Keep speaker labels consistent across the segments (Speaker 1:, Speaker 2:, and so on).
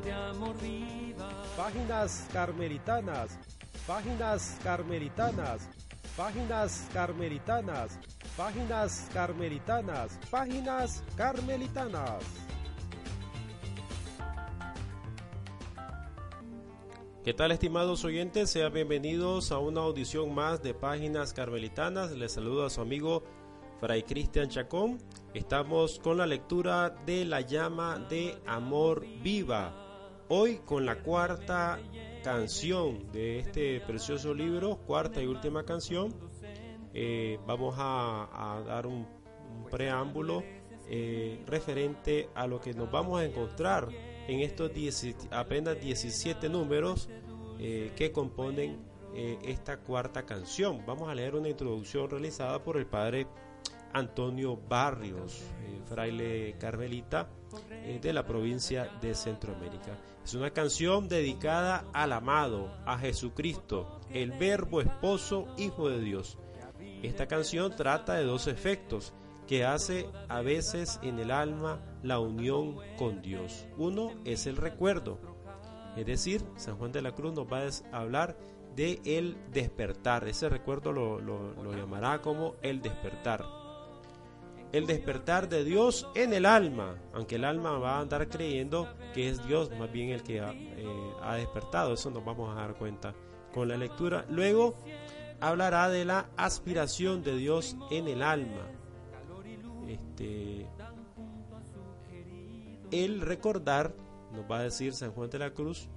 Speaker 1: de amor viva.
Speaker 2: Páginas carmelitanas, páginas carmelitanas, páginas carmelitanas, páginas carmelitanas, páginas carmelitanas. ¿Qué tal estimados oyentes? Sean bienvenidos a una audición más de Páginas Carmelitanas. Les saludo a su amigo Fray Cristian Chacón. Estamos con la lectura de La llama de amor viva. Hoy con la cuarta canción de este precioso libro, cuarta y última canción. Eh, vamos a, dar un, preámbulo eh, referente a lo que nos vamos a encontrar en estos apenas 17 números eh, que componen esta cuarta canción. Vamos a leer una introducción realizada por el padre Antonio Barrios, eh, fraile carmelita de la provincia de Centroamérica. Es una canción dedicada al amado, a Jesucristo, el verbo esposo, hijo de Dios. Esta canción trata de dos efectos que hace a veces en el alma la unión con Dios. Uno es el recuerdo, es decir, San Juan de la Cruz nos va a hablar de el despertar. Ese recuerdo lo, llamará como el despertar. El despertar de Dios en el alma, aunque el alma va a andar creyendo que es Dios más bien el que ha, eh, ha despertado. Eso nos vamos a dar cuenta con la lectura. Luego hablará de la aspiración de Dios en el alma este, el recordar, nos va a decir San Juan de la Cruz,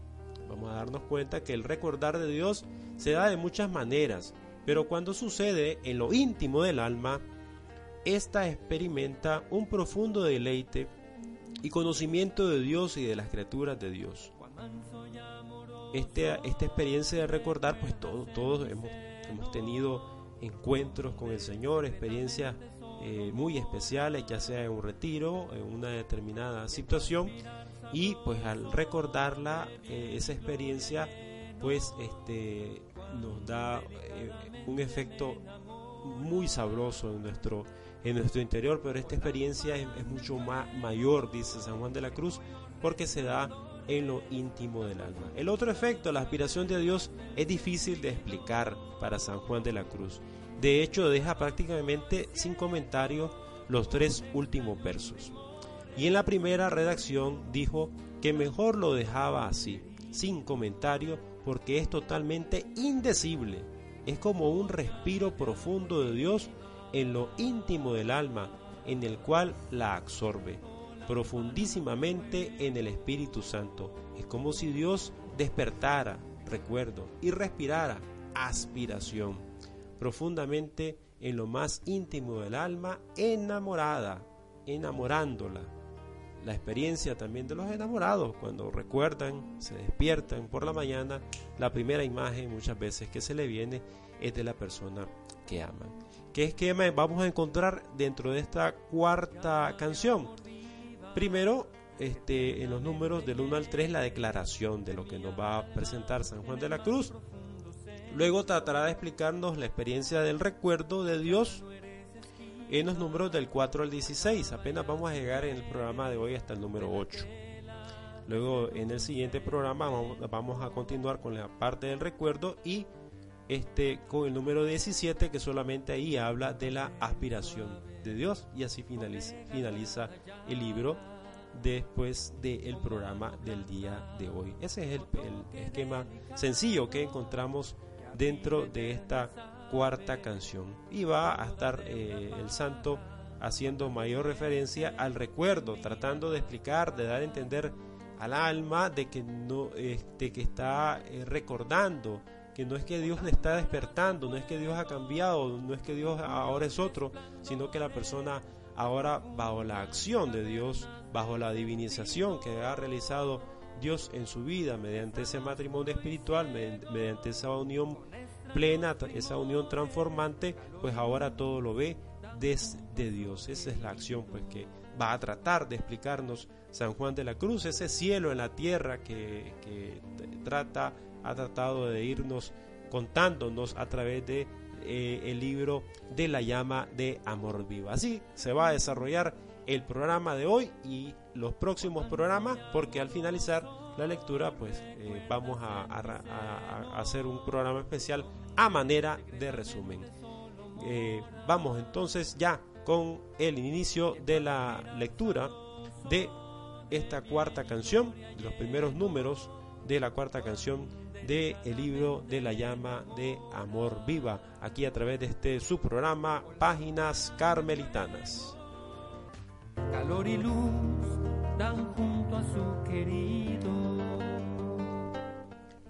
Speaker 2: vamos a darnos cuenta que el recordar de Dios se da de muchas maneras, pero cuando sucede en lo íntimo del alma, ésta experimenta un profundo deleite y conocimiento de Dios y de las criaturas de Dios. Este, esta experiencia de recordar, pues todos, todos hemos, hemos tenido encuentros con el Señor, experiencias eh, muy especiales, ya sea en un retiro, en una determinada situación, y pues al recordarla, eh, esa experiencia, pues este, nos da eh, un efecto muy sabroso en nuestro, en nuestro interior, pero esta experiencia es, mucho más mayor, dice San Juan de la Cruz, porque se da en lo íntimo del alma. El otro efecto, la aspiración de Dios, es difícil de explicar para San Juan de la Cruz. De hecho, deja prácticamente sin comentario los tres últimos versos. Y en la primera redacción dijo que mejor lo dejaba así, sin comentario, porque es totalmente indecible. Es como un respiro profundo de Dios en lo íntimo del alma, en el cual la absorbe profundísimamente en el Espíritu Santo. Es como si Dios despertara, recuerdo, y respirara aspiración profundamente en lo más íntimo del alma, enamorada, enamorándola. La experiencia también de los enamorados, cuando recuerdan, se despiertan por la mañana, la primera imagen muchas veces que se le viene es de la persona que aman. ¿Qué esquema vamos a encontrar dentro de esta cuarta canción? Primero, este, en los números del 1 al 3, la declaración de lo que nos va a presentar San Juan de la Cruz. Luego tratará de explicarnos la experiencia del recuerdo de Dios en los números del 4 al 16. Apenas vamos a llegar en el programa de hoy hasta el número 8. Luego en el siguiente programa vamos a continuar con la parte del recuerdo y este con el número 17 que solamente ahí habla de la aspiración de Dios y así finaliza, finaliza el libro después del programa del día de hoy. Ese es el, el esquema sencillo que encontramos dentro de esta cuarta canción. Y va a estar eh, el santo haciendo mayor referencia al recuerdo, tratando de explicar, de dar a entender al alma de que no este que está eh, recordando que no es que Dios le está despertando, no es que Dios ha cambiado, no es que Dios ahora es otro, sino que la persona ahora bajo la acción de Dios, bajo la divinización que ha realizado Dios en su vida mediante ese matrimonio espiritual, mediante esa unión plena, esa unión transformante, pues ahora todo lo ve desde Dios. Esa es la acción pues que va a tratar de explicarnos San Juan de la Cruz, ese cielo en la tierra que, trata, ha tratado de irnos contándonos a través de eh, el libro de la llama de amor vivo. Así se va a desarrollar el programa de hoy y los próximos programas, porque al finalizar la lectura, pues eh, vamos a, hacer un programa especial a manera de resumen. Eh, vamos entonces ya con el inicio de la lectura de esta cuarta canción, de los primeros números de la cuarta canción del el libro de la llama de amor viva, aquí a través de este su programa Páginas Carmelitanas.
Speaker 1: Calor y luz dan junto a su querido.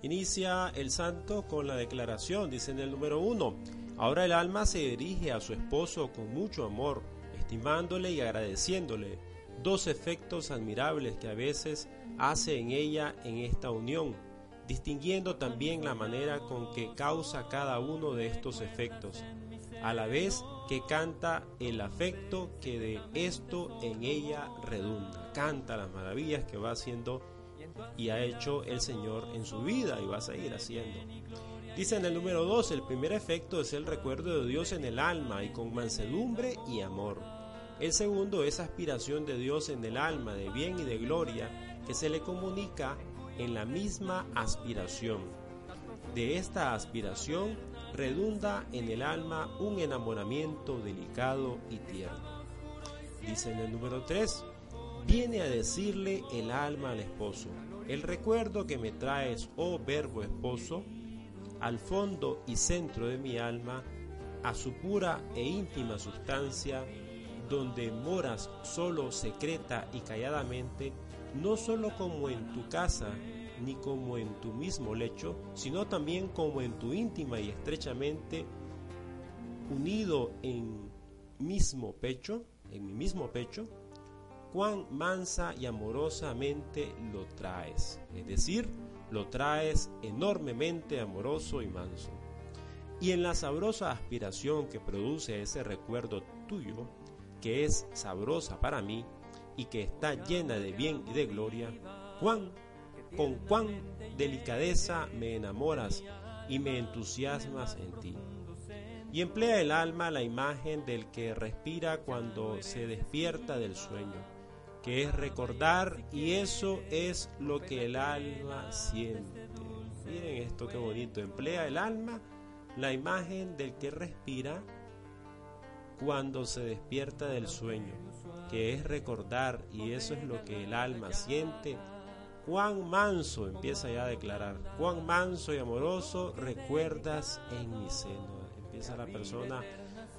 Speaker 2: Inicia el santo con la declaración, dice en el número uno. Ahora el alma se dirige a su esposo con mucho amor, estimándole y agradeciéndole, dos efectos admirables que a veces hace en ella en esta unión, distinguiendo también la manera con que causa cada uno de estos efectos, a la vez que canta el afecto que de esto en ella redunda, canta las maravillas que va haciendo y ha hecho el Señor en su vida y va a seguir haciendo. Dice en el número 2, el primer efecto es el recuerdo de Dios en el alma y con mansedumbre y amor. El segundo es aspiración de Dios en el alma de bien y de gloria que se le comunica en la misma aspiración. De esta aspiración redunda en el alma un enamoramiento delicado y tierno. Dice en el número 3, viene a decirle el alma al esposo, el recuerdo que me traes, oh verbo esposo, al fondo y centro de mi alma, a su pura e íntima sustancia, donde moras solo secreta y calladamente, no solo como en tu casa, ni como en tu mismo lecho, sino también como en tu íntima y estrechamente unido en mismo pecho, en mi mismo pecho, cuán mansa y amorosamente lo traes. Es decir, lo traes enormemente amoroso y manso. Y en la sabrosa aspiración que produce ese recuerdo tuyo, que es sabrosa para mí y que está llena de bien y de gloria, cuán, con cuán delicadeza me enamoras y me entusiasmas en ti. Y emplea el alma la imagen del que respira cuando se despierta del sueño que es recordar y eso es lo que el alma siente. Miren esto qué bonito, emplea el alma la imagen del que respira cuando se despierta del sueño, que es recordar y eso es lo que el alma siente. Cuán manso, empieza ya a declarar, cuán manso y amoroso recuerdas en mi seno. Empieza la persona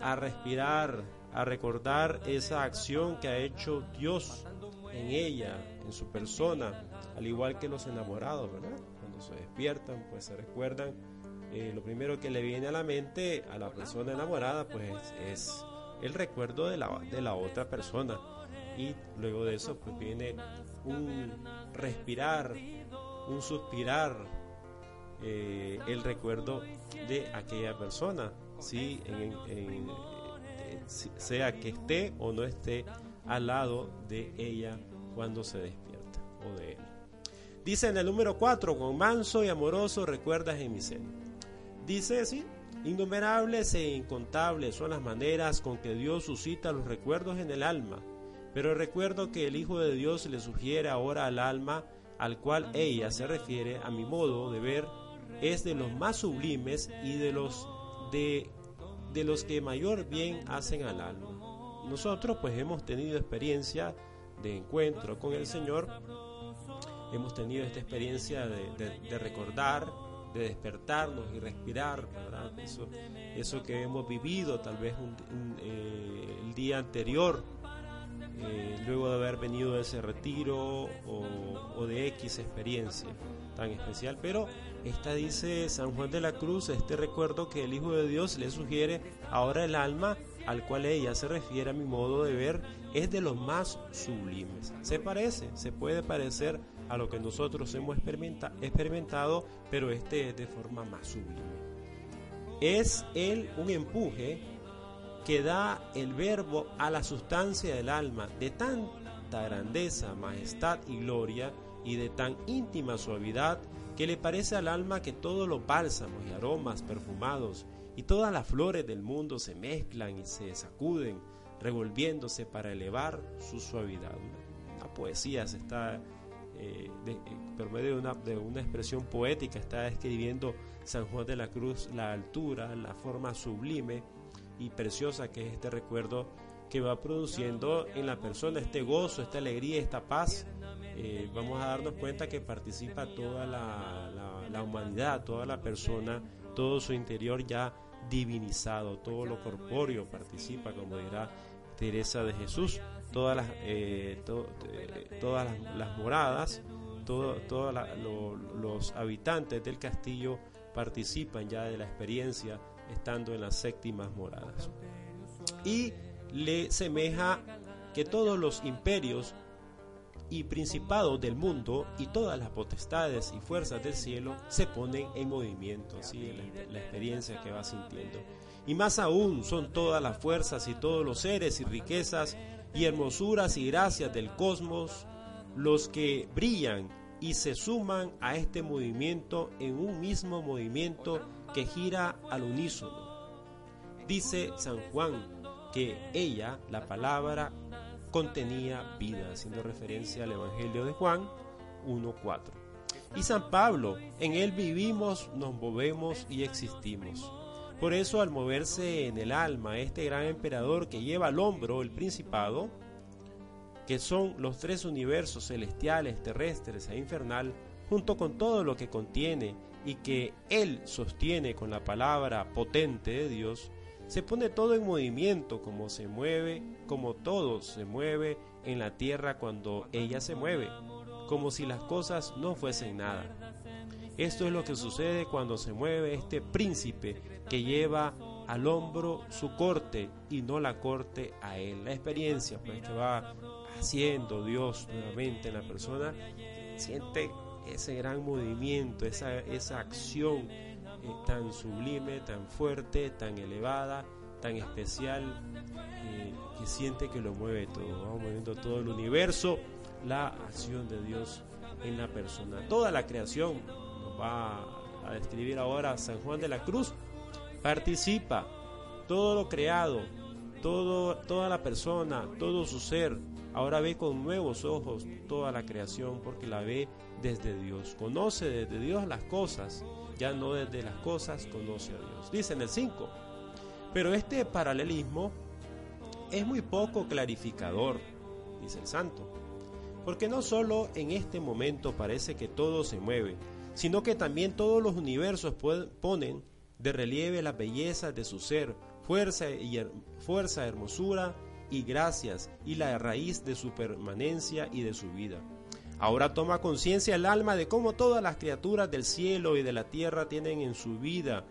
Speaker 2: a respirar, a recordar esa acción que ha hecho Dios en ella, en su persona, al igual que los enamorados, ¿verdad? Cuando se despiertan, pues se recuerdan, eh, lo primero que le viene a la mente a la persona enamorada, pues es el recuerdo de la, de la otra persona. Y luego de eso, pues viene un respirar, un suspirar, eh, el recuerdo de aquella persona, ¿sí? Eh, sea que esté o no esté al lado de ella cuando se despierta o de él. Dice en el número 4, con manso y amoroso recuerdas en mi seno. Dice así, innumerables e incontables son las maneras con que Dios suscita los recuerdos en el alma, pero el recuerdo que el Hijo de Dios le sugiere ahora al alma, al cual ella se refiere, a mi modo de ver, es de los más sublimes y de los de, de los que mayor bien hacen al alma. Nosotros pues hemos tenido experiencia de encuentro con el Señor, hemos tenido esta experiencia de, recordar, de despertarnos y respirar, ¿verdad? Eso, eso que hemos vivido tal vez eh, el día anterior, eh, luego de haber venido de ese retiro o, o, de X experiencia tan especial. Pero esta dice San Juan de la Cruz, este recuerdo que el Hijo de Dios le sugiere ahora el alma al cual ella se refiere a mi modo de ver es de los más sublimes. Se parece, se puede parecer a lo que nosotros hemos experimentado, pero este es de forma más sublime. Es él un empuje que da el verbo a la sustancia del alma de tanta grandeza, majestad y gloria y de tan íntima suavidad que le parece al alma que todos los bálsamos y aromas perfumados y todas las flores del mundo se mezclan y se sacuden, revolviéndose para elevar su suavidad. La poesía se está eh, por medio de una, de una expresión poética, está describiendo San Juan de la Cruz la altura, la forma sublime y preciosa que es este recuerdo que va produciendo en la persona este gozo, esta alegría, esta paz. Eh, vamos a darnos cuenta que participa toda la, la, humanidad, toda la persona, todo su interior ya divinizado, todo lo corpóreo participa, como dirá Teresa de Jesús, todas las, eh, eh, todas las, moradas, todos los habitantes del castillo participan ya de la experiencia estando en las séptimas moradas. Y le semeja que todos los imperios y principados del mundo y todas las potestades y fuerzas del cielo se ponen en movimiento, ¿sí? la, la experiencia que va sintiendo. Y más aún son todas las fuerzas y todos los seres y riquezas y hermosuras y gracias del cosmos los que brillan y se suman a este movimiento en un mismo movimiento que gira al unísono. Dice San Juan que ella, la palabra, contenía vida, haciendo referencia al Evangelio de Juan 1.4. Y San Pablo, en él vivimos, nos movemos y existimos. Por eso al moverse en el alma este gran emperador que lleva al hombro el principado, que son los tres universos celestiales, terrestres e infernal, junto con todo lo que contiene y que él sostiene con la palabra potente de Dios, se pone todo en movimiento, como se mueve, como todo se mueve en la tierra cuando ella se mueve, como si las cosas no fuesen nada. Esto es lo que sucede cuando se mueve este príncipe que lleva al hombro su corte y no la corte a él. La experiencia pues, que va haciendo Dios nuevamente en la persona, siente ese gran movimiento, esa, esa acción tan sublime, tan fuerte, tan elevada, tan especial, eh, que siente que lo mueve todo, vamos moviendo todo el universo, la acción de Dios en la persona. Toda la creación, nos va a describir ahora San Juan de la Cruz, participa, todo lo creado, todo, toda la persona, todo su ser, ahora ve con nuevos ojos toda la creación porque la ve desde Dios, conoce desde Dios las cosas ya no desde las cosas conoce a Dios. Dice en el 5. Pero este paralelismo es muy poco clarificador, dice el santo, porque no solo en este momento parece que todo se mueve, sino que también todos los universos ponen de relieve la belleza de su ser, fuerza, y fuerza, hermosura y gracias, y la raíz de su permanencia y de su vida. Ahora toma conciencia el alma de cómo todas las criaturas del cielo y de la tierra tienen en su vida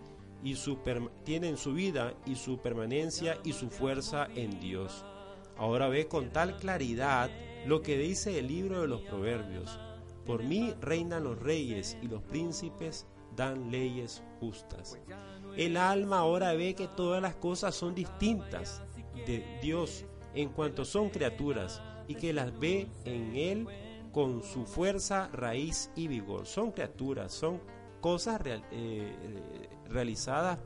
Speaker 2: y su tienen su vida y su permanencia y su fuerza en Dios. Ahora ve con tal claridad lo que dice el libro de los Proverbios. Por mí reinan los reyes y los príncipes dan leyes justas. El alma ahora ve que todas las cosas son distintas de Dios en cuanto son criaturas y que las ve en Él con su fuerza, raíz y vigor. Son criaturas, son cosas eh, eh, realizadas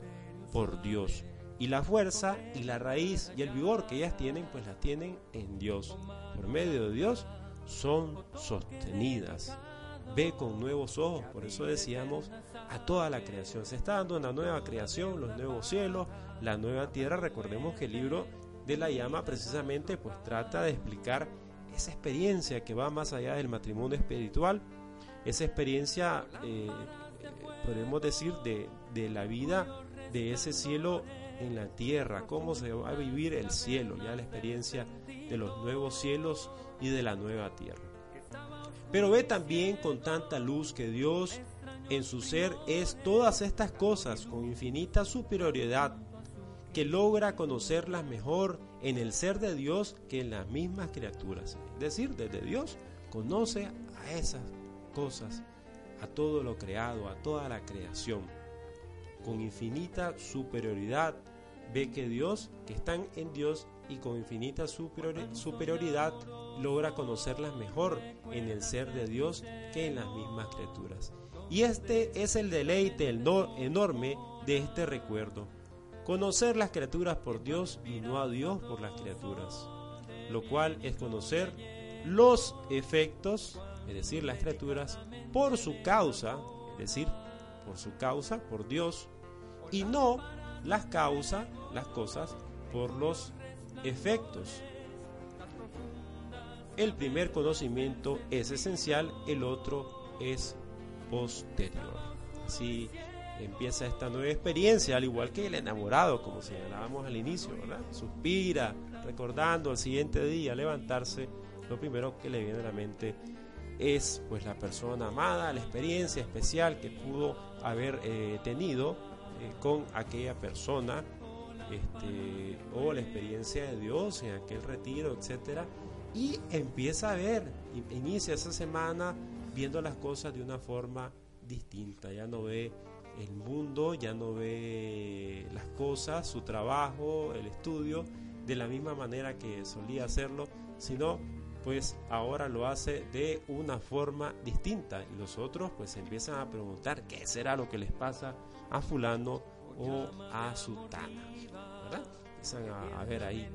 Speaker 2: por Dios. Y la fuerza y la raíz y el vigor que ellas tienen, pues las tienen en Dios. Por medio de Dios son sostenidas. Ve con nuevos ojos, por eso decíamos a toda la creación. Se está dando una nueva creación, los nuevos cielos, la nueva tierra. Recordemos que el libro de la llama precisamente pues trata de explicar esa experiencia que va más allá del matrimonio espiritual, esa experiencia, eh, podemos decir, de, de, la vida de ese cielo en la tierra, cómo se va a vivir el cielo, ya la experiencia de los nuevos cielos y de la nueva tierra. Pero ve también con tanta luz que Dios en su ser es todas estas cosas con infinita superioridad que logra conocerlas mejor en el ser de Dios que en las mismas criaturas. Es decir, desde Dios conoce a esas cosas, a todo lo creado, a toda la creación. Con infinita superioridad ve que Dios, que están en Dios y con infinita superioridad logra conocerlas mejor en el ser de Dios que en las mismas criaturas. Y este es el deleite enorme de este recuerdo conocer las criaturas por Dios y no a Dios por las criaturas, lo cual es conocer los efectos es decir, las escrituras, por su causa, es decir, por su causa, por Dios, y no las causas, las cosas, por los efectos. El primer conocimiento es esencial, el otro es posterior. Así empieza esta nueva experiencia, al igual que el enamorado, como señalábamos al inicio, ¿verdad? Suspira, recordando al siguiente día levantarse, lo primero que le viene a la mente es pues la persona amada, la experiencia especial que pudo haber eh, tenido eh, con aquella persona, este, o la experiencia de Dios en aquel retiro, etcétera, y empieza a ver, inicia esa semana viendo las cosas de una forma distinta, ya no ve el mundo, ya no ve las cosas, su trabajo, el estudio, de la misma manera que solía hacerlo, sino pues ahora lo hace de una forma distinta. Y los otros pues empiezan a preguntar qué será lo que les pasa a fulano o a sutana, ¿verdad? A, a ver ahí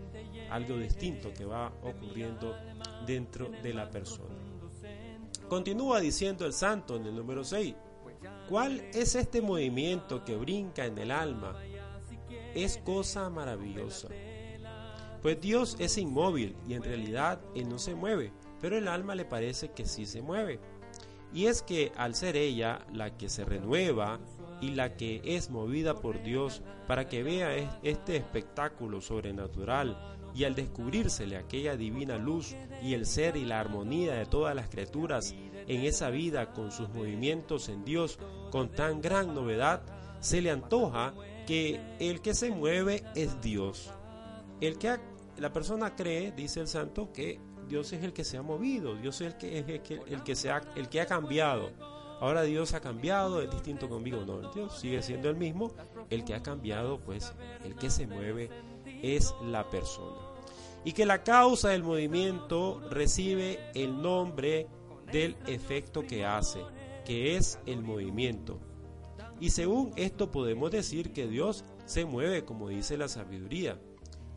Speaker 2: algo distinto que va ocurriendo dentro de la persona. Continúa diciendo el santo en el número 6, ¿cuál es este movimiento que brinca en el alma? Es cosa maravillosa pues Dios es inmóvil y en realidad Él no se mueve, pero el alma le parece que sí se mueve. Y es que al ser ella la que se renueva y la que es movida por Dios para que vea este espectáculo sobrenatural y al descubrírsele aquella divina luz y el ser y la armonía de todas las criaturas en esa vida con sus movimientos en Dios con tan gran novedad, se le antoja que el que se mueve es Dios. El que la persona cree, dice el santo, que Dios es el que se ha movido, Dios es el que, es el que, el que, se ha, el que ha cambiado. Ahora Dios ha cambiado, es distinto conmigo. No, Dios sigue siendo el mismo. El que ha cambiado, pues el que se mueve es la persona. Y que la causa del movimiento recibe el nombre del efecto que hace, que es el movimiento. Y según esto podemos decir que Dios se mueve como dice la sabiduría.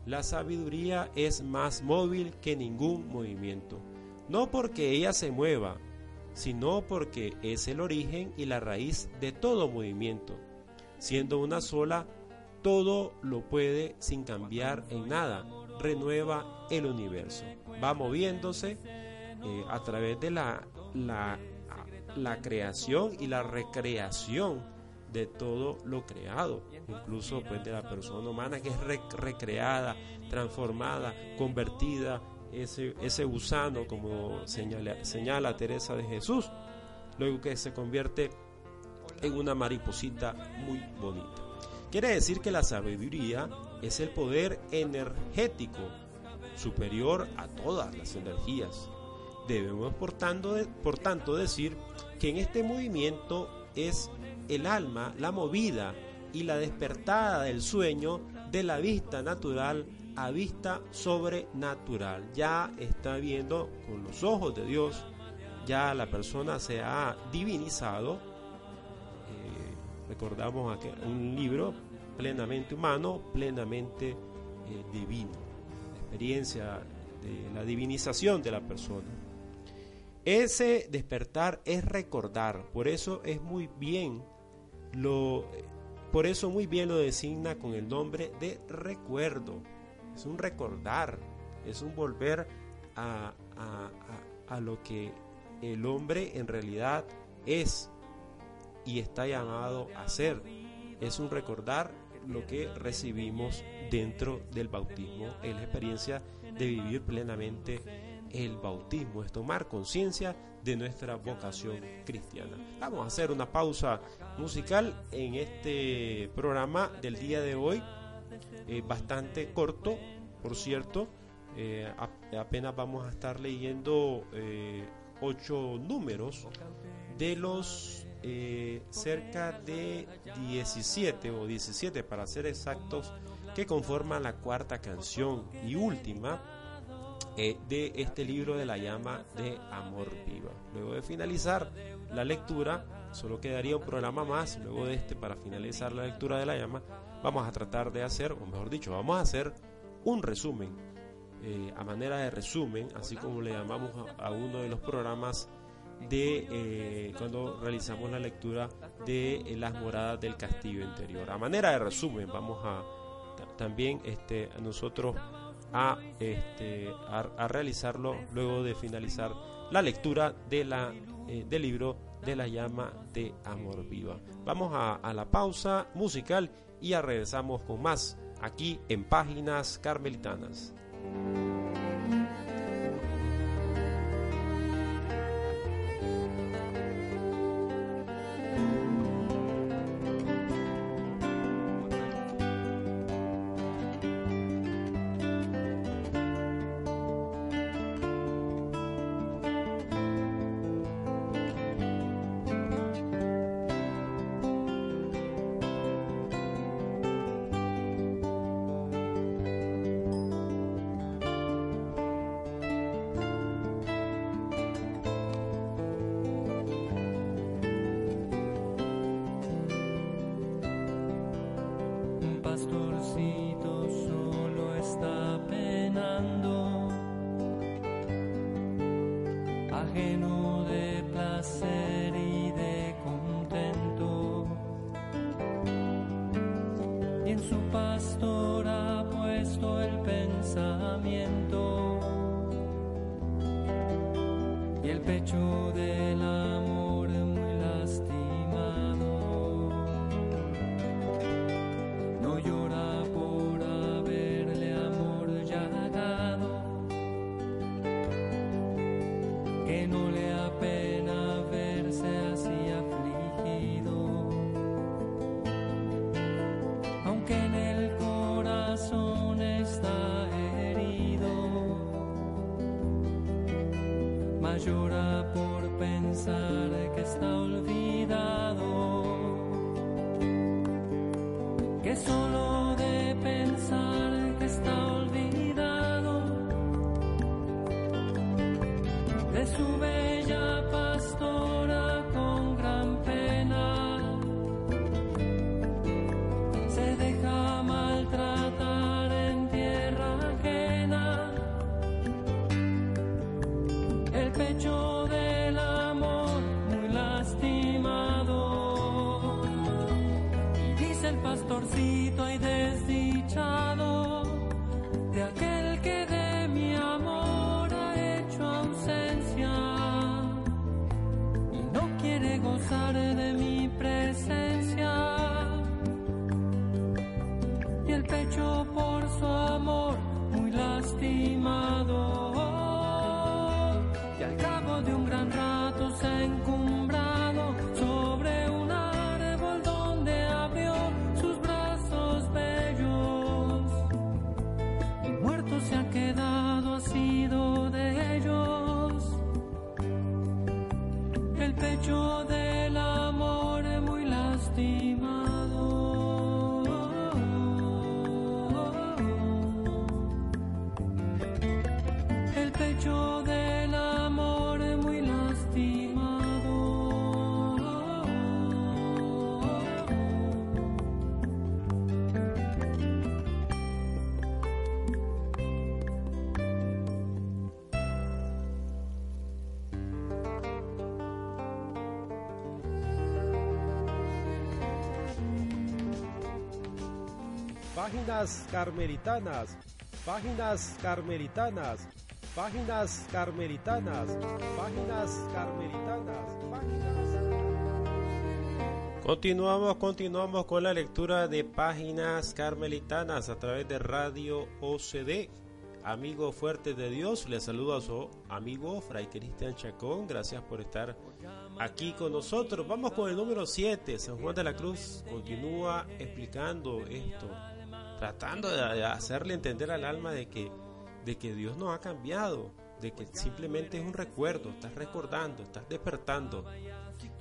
Speaker 2: La sabiduría es más móvil que ningún movimiento, no porque ella se mueva, sino porque es el origen y la raíz de todo movimiento. Siendo una sola, todo lo puede sin cambiar en nada, renueva el universo. Va moviéndose eh, a través de la, la, la creación y la recreación de todo lo creado, incluso pues de la persona humana que es recreada, transformada, convertida, ese, gusano como señala, Teresa de Jesús, luego que se convierte en una mariposita muy bonita. Quiere decir que la sabiduría es el poder energético superior a todas las energías. Debemos por tanto decir que en este movimiento es el alma la movida y la despertada del sueño de la vista natural a vista sobrenatural. Ya está viendo con los ojos de Dios, ya la persona se ha divinizado. Eh, recordamos un libro plenamente humano, plenamente eh, divino. La experiencia de la divinización de la persona. Ese despertar es recordar, por eso es muy bien lo, por eso muy bien lo designa con el nombre de recuerdo. Es un recordar, es un volver a, a, lo que el hombre en realidad es y está llamado a ser. Es un recordar lo que recibimos dentro del bautismo, es la experiencia de vivir plenamente el bautismo, es tomar conciencia de nuestra vocación cristiana. Vamos a hacer una pausa musical en este programa del día de hoy, eh, bastante corto, por cierto. Eh, apenas vamos a estar leyendo eh, ocho números de los cerca de 17 o 17 para ser exactos que conforman la cuarta canción y última de este libro de la llama de amor viva. Luego de finalizar la lectura, solo quedaría un programa más, luego de este para finalizar la lectura de la llama, vamos a tratar de hacer, o mejor dicho, vamos a hacer un resumen, eh, a manera de resumen, así como le llamamos a, uno de los programas
Speaker 1: de eh, cuando realizamos la lectura de eh, las moradas del castillo interior. A manera de resumen, vamos a también este, nosotros a, este, a, realizarlo luego de finalizar la lectura de la, del libro de la llama de amor viva. Vamos a la pausa musical y ya regresamos con más aquí en Páginas Carmelitanas. que no le Páginas carmelitanas, páginas carmelitanas, páginas carmelitanas, páginas carmelitanas, Continuamos, continuamos con la lectura de páginas carmelitanas a través de Radio OCD. Amigo fuerte de Dios, le saludo a su amigo Fray Cristian Chacón. Gracias por estar aquí con nosotros. Vamos con el número 7. San Juan de la Cruz continúa explicando esto tratando de hacerle entender al alma de que, de que Dios no ha cambiado, de que simplemente es un recuerdo, estás recordando, estás despertando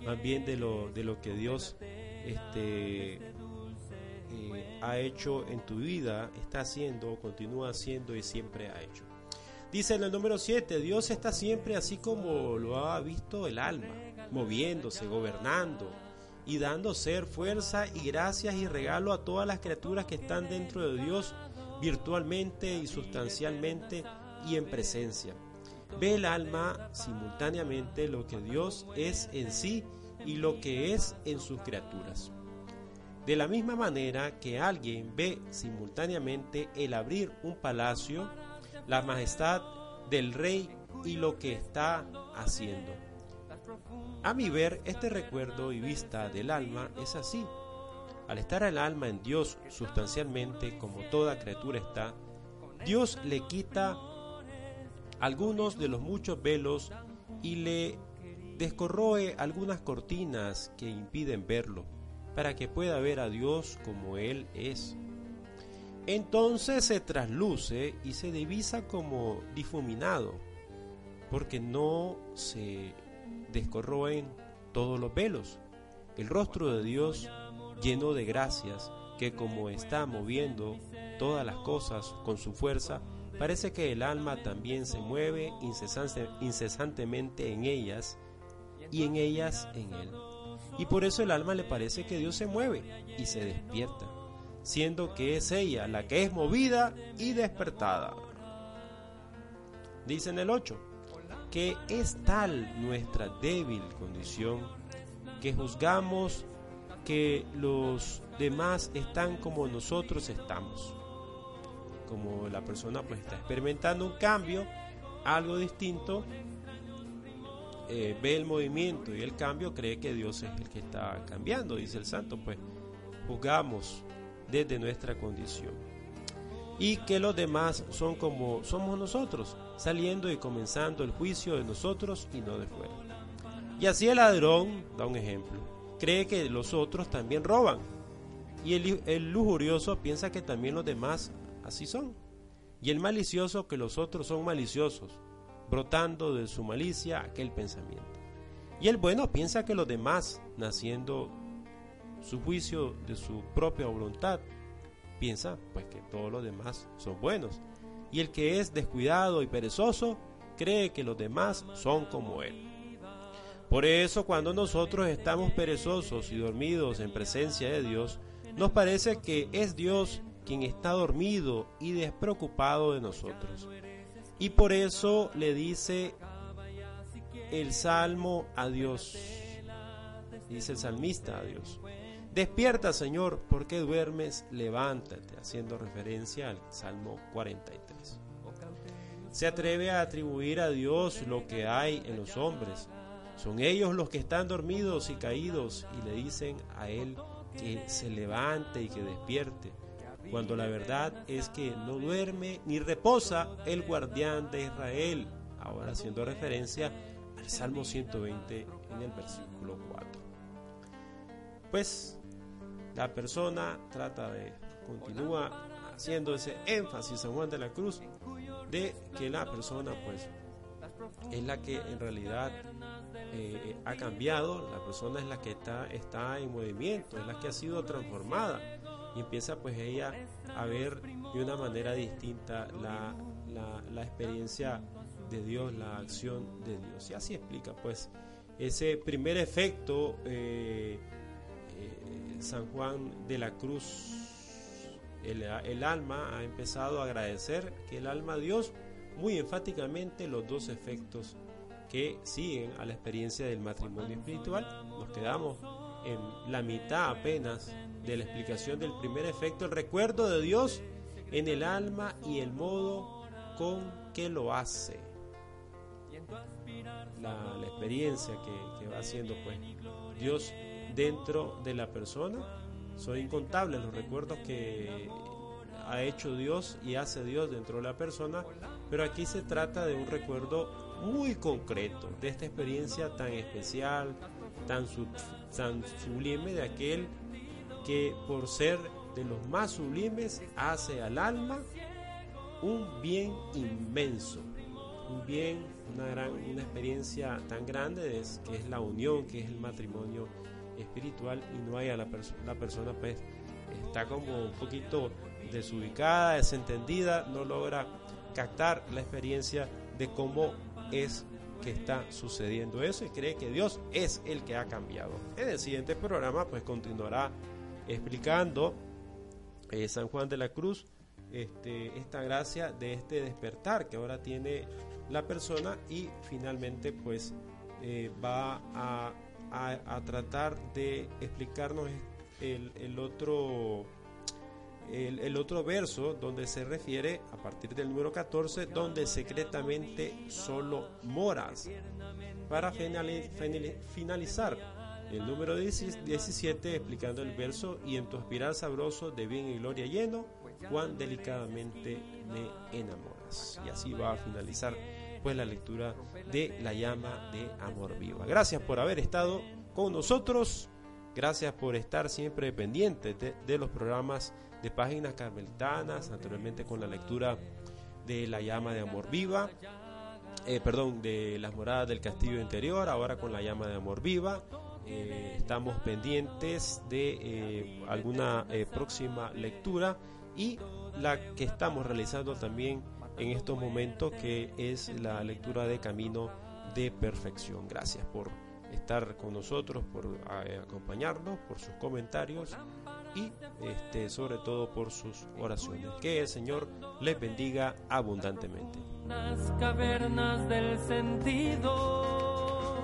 Speaker 1: más bien de lo, de lo que Dios este, eh, ha hecho en tu vida, está haciendo, continúa haciendo y siempre ha hecho. Dice en el número 7, Dios está siempre así como lo ha visto el alma, moviéndose, gobernando, y dando ser, fuerza y gracias y regalo a todas las criaturas que están dentro de Dios virtualmente y sustancialmente y en presencia.
Speaker 2: ve el alma simultáneamente lo que Dios es en sí y lo que es en sus criaturas. De la misma manera que alguien ve simultáneamente el abrir un palacio, la majestad del rey y lo que está haciendo. A mi ver, este recuerdo y vista del alma es así. Al estar el alma en Dios sustancialmente, como toda criatura está, Dios le quita algunos de los muchos velos y le descorroe algunas cortinas que impiden verlo, para que pueda ver a Dios como Él es. Entonces se trasluce y se divisa como difuminado, porque no se descorroen todos los velos. El rostro de Dios lleno de gracias, que como está moviendo todas las cosas con su fuerza, parece que el alma también se mueve incesantemente en ellas y en ellas en él. Y por eso el alma le parece que Dios se mueve y se despierta, siendo que es ella la que es movida y despertada. Dice en el 8, que es tal nuestra débil condición que juzgamos que los demás están como nosotros estamos. Como la persona pues está experimentando un cambio, algo distinto, eh, ve el movimiento y el cambio, cree que Dios es el que está cambiando, dice el santo, pues juzgamos desde nuestra condición. Y que los demás son como somos nosotros, saliendo y comenzando el juicio de nosotros y no de fuera. Y así el ladrón da un ejemplo. Cree que los otros también roban. Y el, lujurioso piensa que también los demás así son. Y el malicioso que los otros son maliciosos, brotando de su malicia aquel pensamiento. Y el bueno piensa que los demás, naciendo su juicio de su propia voluntad, piensa pues que todos los demás son buenos y el que es descuidado y perezoso cree que los demás son como él. Por eso cuando nosotros estamos perezosos y dormidos en presencia de Dios, nos parece que es Dios quien está dormido y despreocupado de nosotros. Y por eso le dice el salmo a Dios, dice el salmista a Dios, despierta Señor, porque duermes? Levántate, haciendo referencia al Salmo 43 se atreve a atribuir a Dios lo que hay en los hombres. Son ellos los que están dormidos y caídos y le dicen a Él que se levante y que despierte, cuando la verdad es que no duerme ni reposa el guardián de Israel. Ahora haciendo referencia al Salmo 120 en el versículo 4. Pues la persona trata de, continúa haciendo ese énfasis San Juan de la Cruz de que la persona pues es la que en realidad eh, ha cambiado, la persona es la que está, está en movimiento, es la que ha sido transformada y empieza pues ella a ver de una manera distinta la, la, experiencia de Dios, la acción de Dios. Y así explica pues ese primer efecto eh, San Juan de la Cruz el, alma ha empezado a agradecer que el alma Dios muy enfáticamente los dos efectos que siguen a la experiencia del matrimonio espiritual. Nos quedamos en la mitad apenas de la explicación del primer efecto, el recuerdo de Dios en el alma y el modo con que lo hace. La, experiencia que, que va haciendo pues Dios dentro de la persona. Son incontables los recuerdos que ha hecho Dios y hace Dios dentro de la persona, pero aquí se trata de un recuerdo muy concreto de esta experiencia tan especial, tan, sublime de aquel que por ser de los más sublimes hace al alma un bien inmenso, un bien, una gran, una experiencia tan grande que es la unión, que es el matrimonio espiritual y no hay a la, la persona pues está como un poquito desubicada, desentendida, no logra captar la experiencia de cómo es que está sucediendo eso y cree que Dios es el que ha cambiado. En el siguiente programa pues continuará explicando eh, San Juan de la Cruz este, esta gracia de este despertar que ahora tiene la persona y finalmente pues eh, va a, tratar de explicarnos el, otro el, otro verso donde se refiere a partir del número 14 donde secretamente solo moras. Para finalizar el número 17 explicando el verso y en tu aspirar sabroso de bien y gloria lleno cuán delicadamente me enamoras y así va a finalizar pues la lectura de la llama de amor viva. Gracias por haber estado con nosotros. Gracias por estar siempre pendientes de, los programas de páginas carmelitanas naturalmente con la lectura de la llama de amor viva eh, perdón de las moradas del castillo interior ahora con la llama de amor viva. Eh, estamos pendientes de eh, alguna próxima lectura y la que estamos realizando también en estos momentos que es la lectura de Camino de Perfección. Gracias por estar con nosotros, por acompañarnos, por sus comentarios y este, sobre todo por sus oraciones. Que el Señor les bendiga abundantemente.
Speaker 1: Las cavernas del sentido.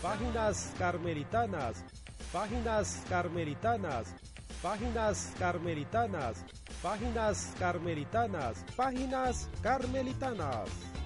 Speaker 2: Páginas carmelitanas, páginas carmelitanas Páginas carmelitanas, páginas carmelitanas, páginas carmelitanas.